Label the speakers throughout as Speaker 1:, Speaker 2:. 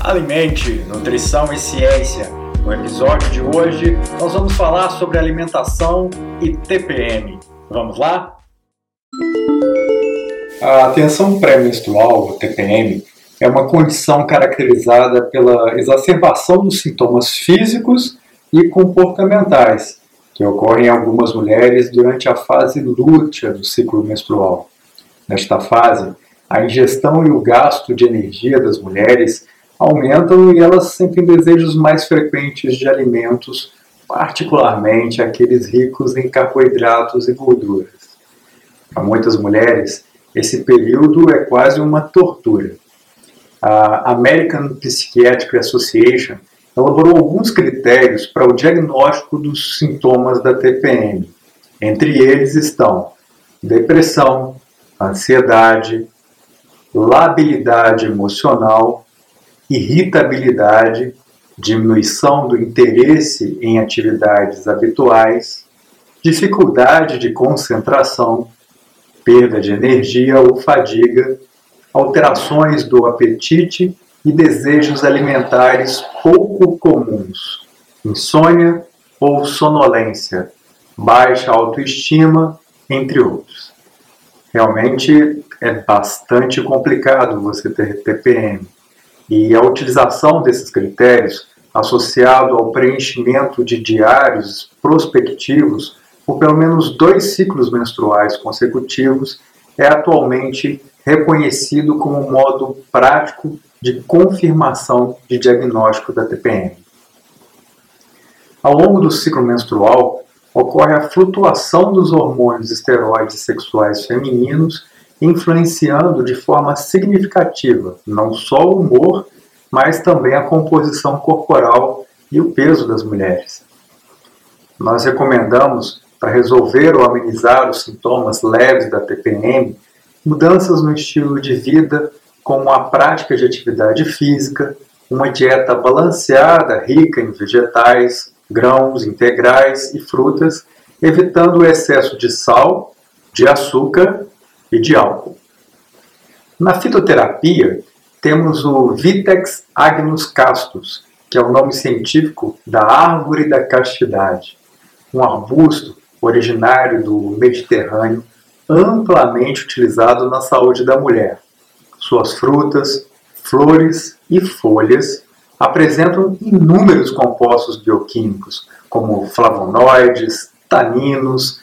Speaker 1: Alimente, Nutrição e Ciência. No episódio de hoje, nós vamos falar sobre alimentação e TPM. Vamos lá?
Speaker 2: A tensão pré-menstrual, TPM, é uma condição caracterizada pela exacerbação dos sintomas físicos e comportamentais, que ocorrem em algumas mulheres durante a fase lútea do ciclo menstrual. Nesta fase, a ingestão e o gasto de energia das mulheres aumentam e elas sentem desejos mais frequentes de alimentos, particularmente aqueles ricos em carboidratos e gorduras. Para muitas mulheres, esse período é quase uma tortura. A American Psychiatric Association elaborou alguns critérios para o diagnóstico dos sintomas da TPM. Entre eles estão depressão, ansiedade, labilidade emocional, irritabilidade, diminuição do interesse em atividades habituais, dificuldade de concentração, perda de energia ou fadiga, alterações do apetite e desejos alimentares pouco comuns, insônia ou sonolência, baixa autoestima, entre outros. Realmente é bastante complicado você ter TPM. E a utilização desses critérios, associado ao preenchimento de diários prospectivos por pelo menos dois ciclos menstruais consecutivos, é atualmente reconhecido como modo prático de confirmação de diagnóstico da TPM. Ao longo do ciclo menstrual, ocorre a flutuação dos hormônios esteroides sexuais femininos, influenciando de forma significativa não só o humor, mas também a composição corporal e o peso das mulheres. Nós recomendamos, para resolver ou amenizar os sintomas leves da TPM, mudanças no estilo de vida, como a prática de atividade física, uma dieta balanceada, rica em vegetais, grãos integrais e frutas, evitando o excesso de sal, de açúcar e de álcool. Na fitoterapia, temos o Vitex agnus castus, que é o nome científico da árvore da castidade, um arbusto originário do Mediterrâneo, amplamente utilizado na saúde da mulher. Suas frutas, flores e folhas apresentam inúmeros compostos bioquímicos, como flavonoides, taninos,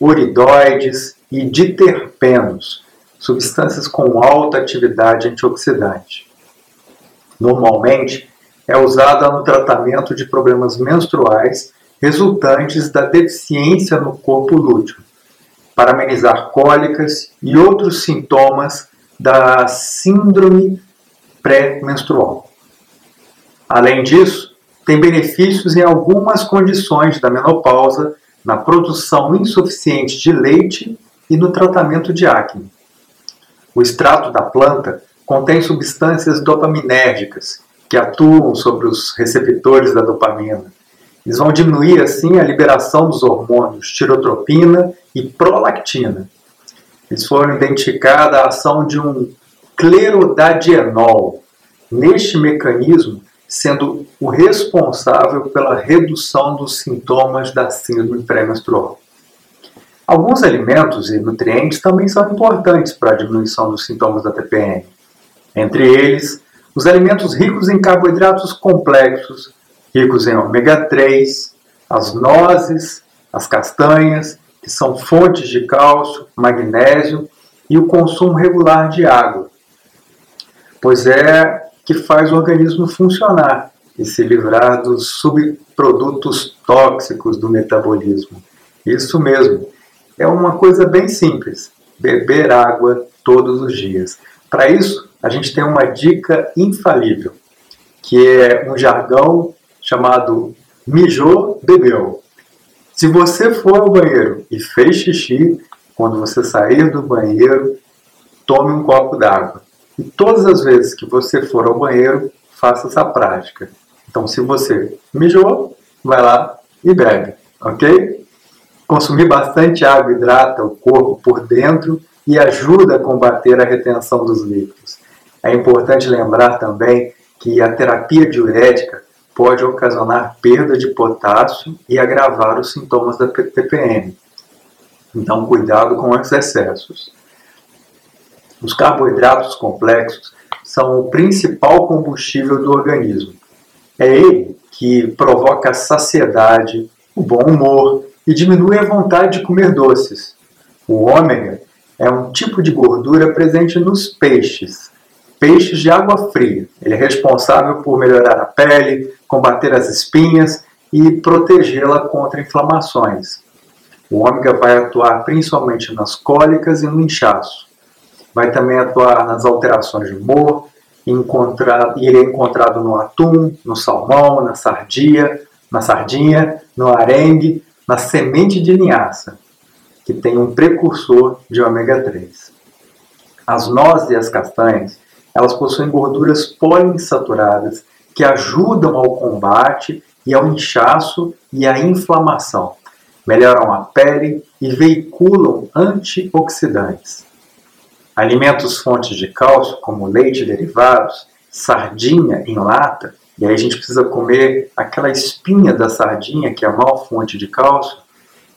Speaker 2: uridoides e diterpenos, substâncias com alta atividade antioxidante. Normalmente, é usada no tratamento de problemas menstruais resultantes da deficiência no corpo lúteo, para amenizar cólicas e outros sintomas da síndrome pré-menstrual. Além disso, tem benefícios em algumas condições da menopausa, na produção insuficiente de leite e no tratamento de acne. O extrato da planta contém substâncias dopaminérgicas que atuam sobre os receptores da dopamina. Eles vão diminuir assim a liberação dos hormônios tirotropina e prolactina. Eles foram identificada a ação de um clerodadienol. Neste mecanismo, sendo o responsável pela redução dos sintomas da síndrome pré-menstrual. Alguns alimentos e nutrientes também são importantes para a diminuição dos sintomas da TPM. Entre eles, os alimentos ricos em carboidratos complexos, ricos em ômega 3, as nozes, as castanhas, que são fontes de cálcio, magnésio e o consumo regular de água, pois é que faz o organismo funcionar e se livrar dos subprodutos tóxicos do metabolismo. Isso mesmo, é uma coisa bem simples: beber água todos os dias. Para isso, a gente tem uma dica infalível, que é um jargão chamado mijou, bebeu. Se você for ao banheiro e fez xixi, quando você sair do banheiro, tome um copo d'água. E todas as vezes que você for ao banheiro, faça essa prática. Então, se você mijou, vai lá e bebe, ok? Consumir bastante água hidrata o corpo por dentro e ajuda a combater a retenção dos líquidos. É importante lembrar também que a terapia diurética pode ocasionar perda de potássio e agravar os sintomas da TPM. Então, cuidado com os excessos. Os carboidratos complexos são o principal combustível do organismo. É ele que provoca a saciedade, o bom humor e diminui a vontade de comer doces. O ômega é um tipo de gordura presente nos peixes, peixes de água fria. Ele é responsável por melhorar a pele, combater as espinhas e protegê-la contra inflamações. O ômega vai atuar principalmente nas cólicas e no inchaço. Vai também atuar nas alterações de humor, encontrar, ele é encontrado no atum, no salmão, na sardinha, na sardinha, no arengue, na semente de linhaça, que tem um precursor de ômega 3. As nozes e as castanhas, elas possuem gorduras poliinsaturadas que ajudam ao combate e ao inchaço e à inflamação, melhoram a pele e veiculam antioxidantes. Alimentos fontes de cálcio, como leite e derivados, sardinha em lata, e aí a gente precisa comer aquela espinha da sardinha, que é a maior fonte de cálcio.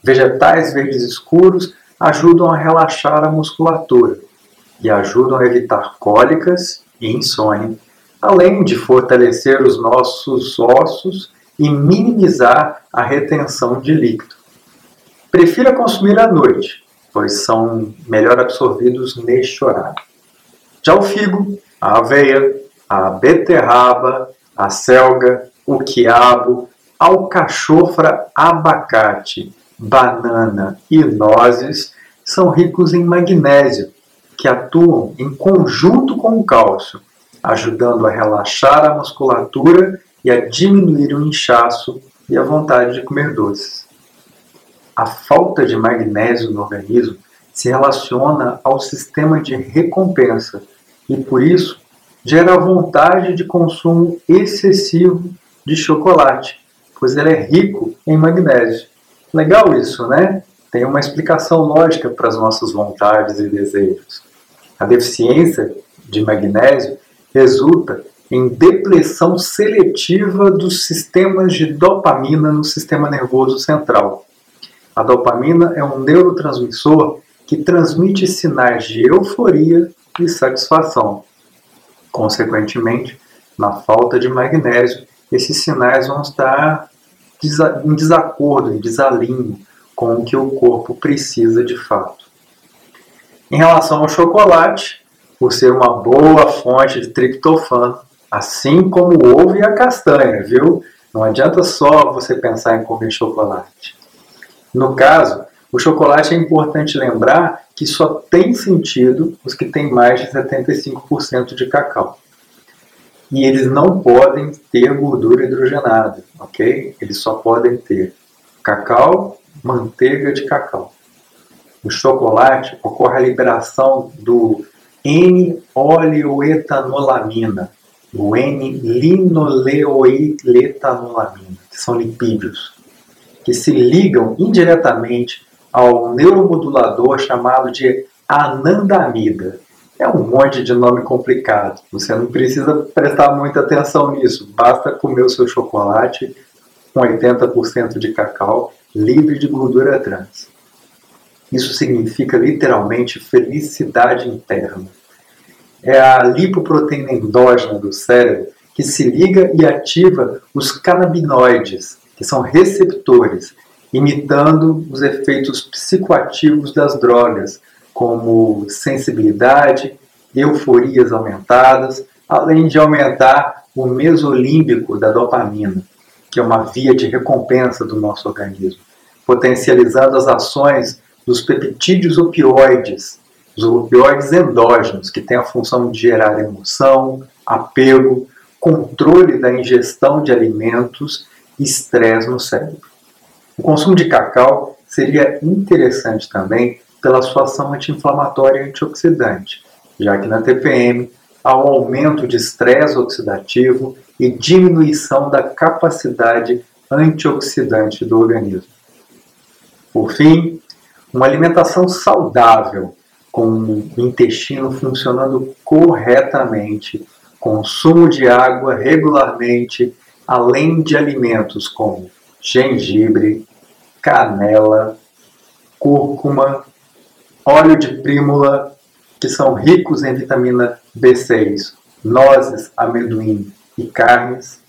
Speaker 2: Vegetais verdes escuros ajudam a relaxar a musculatura e ajudam a evitar cólicas e insônia, além de fortalecer os nossos ossos e minimizar a retenção de líquido. Prefira consumir à noite, pois são melhor absorvidos neste horário. Já o figo, a aveia, a beterraba, a selga, o quiabo, alcachofra, abacate, banana e nozes são ricos em magnésio, que atuam em conjunto com o cálcio, ajudando a relaxar a musculatura e a diminuir o inchaço e a vontade de comer doces. A falta de magnésio no organismo se relaciona ao sistema de recompensa e, por isso, gera vontade de consumo excessivo de chocolate, pois ele é rico em magnésio. Legal isso, né? Tem uma explicação lógica para as nossas vontades e desejos. A deficiência de magnésio resulta em depressão seletiva dos sistemas de dopamina no sistema nervoso central, a dopamina é um neurotransmissor que transmite sinais de euforia e satisfação. Consequentemente, na falta de magnésio, esses sinais vão estar em desacordo, em desalinho com o que o corpo precisa de fato. Em relação ao chocolate, por ser uma boa fonte de triptofano, assim como o ovo e a castanha, viu? Não adianta só você pensar em comer chocolate. No caso, o chocolate é importante lembrar que só tem sentido os que têm mais de 75% de cacau. E eles não podem ter gordura hidrogenada, ok? Eles só podem ter cacau, manteiga de cacau. No chocolate ocorre a liberação do N-oleoetanolamina, o N-linoleoetanolamina, que são lipídios que se ligam indiretamente ao neuromodulador chamado de anandamida. É um monte de nome complicado. Você não precisa prestar muita atenção nisso. Basta comer o seu chocolate com 80% de cacau, livre de gordura trans. Isso significa literalmente felicidade interna. É a lipoproteína endógena do cérebro que se liga e ativa os canabinoides, que são receptores, imitando os efeitos psicoativos das drogas, como sensibilidade, euforias aumentadas, além de aumentar o mesolímbico da dopamina, que é uma via de recompensa do nosso organismo, potencializando as ações dos peptídeos opioides, os opioides endógenos, que têm a função de gerar emoção, apego, controle da ingestão de alimentos estresse no cérebro. O consumo de cacau seria interessante também pela sua ação anti-inflamatória e antioxidante, já que na TPM há um aumento de estresse oxidativo e diminuição da capacidade antioxidante do organismo. Por fim, uma alimentação saudável, com o intestino funcionando corretamente, consumo de água regularmente, além de alimentos como gengibre, canela, cúrcuma, óleo de prímula, que são ricos em vitamina B6, nozes, amendoim e carnes,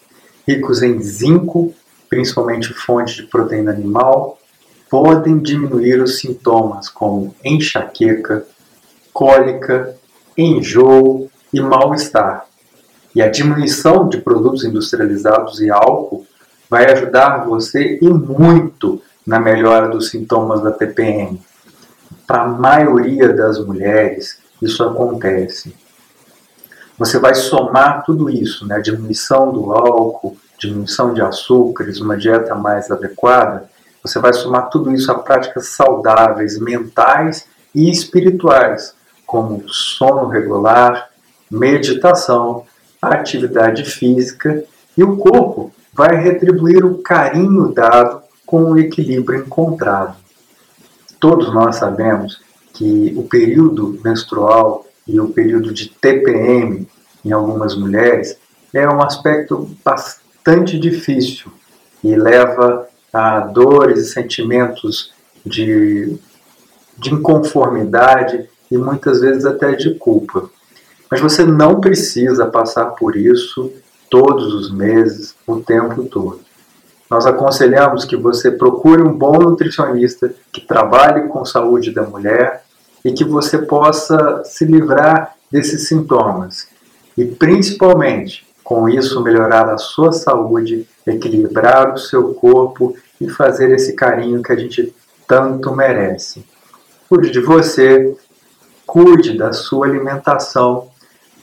Speaker 2: ricos em zinco, principalmente fonte de proteína animal, podem diminuir os sintomas como enxaqueca, cólica, enjoo e mal-estar. E a diminuição de produtos industrializados e álcool vai ajudar você e muito na melhora dos sintomas da TPM. Para a maioria das mulheres, isso acontece. Você vai somar tudo isso, né? diminuição do álcool, diminuição de açúcares, uma dieta mais adequada, você vai somar tudo isso a práticas saudáveis, mentais e espirituais, como sono regular, meditação, atividade física, e o corpo vai retribuir o carinho dado com o equilíbrio encontrado. Todos nós sabemos que o período menstrual e o período de TPM em algumas mulheres é um aspecto bastante difícil e leva a dores e sentimentos de, de inconformidade e muitas vezes até de culpa. Mas você não precisa passar por isso todos os meses, o tempo todo. Nós aconselhamos que você procure um bom nutricionista que trabalhe com saúde da mulher e que você possa se livrar desses sintomas. E principalmente, com isso, melhorar a sua saúde, equilibrar o seu corpo e fazer esse carinho que a gente tanto merece. Cuide de você, cuide da sua alimentação,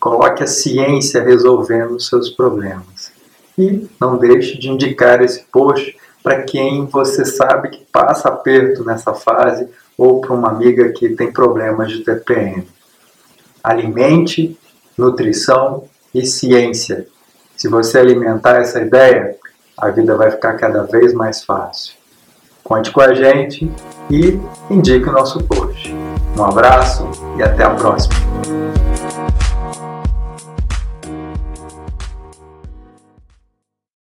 Speaker 2: coloque a ciência resolvendo os seus problemas. E não deixe de indicar esse post para quem você sabe que passa aperto nessa fase ou para uma amiga que tem problemas de TPM. Alimente, nutrição e ciência. Se você alimentar essa ideia, a vida vai ficar cada vez mais fácil. Conte com a gente e indique o nosso post. Um abraço e até a próxima!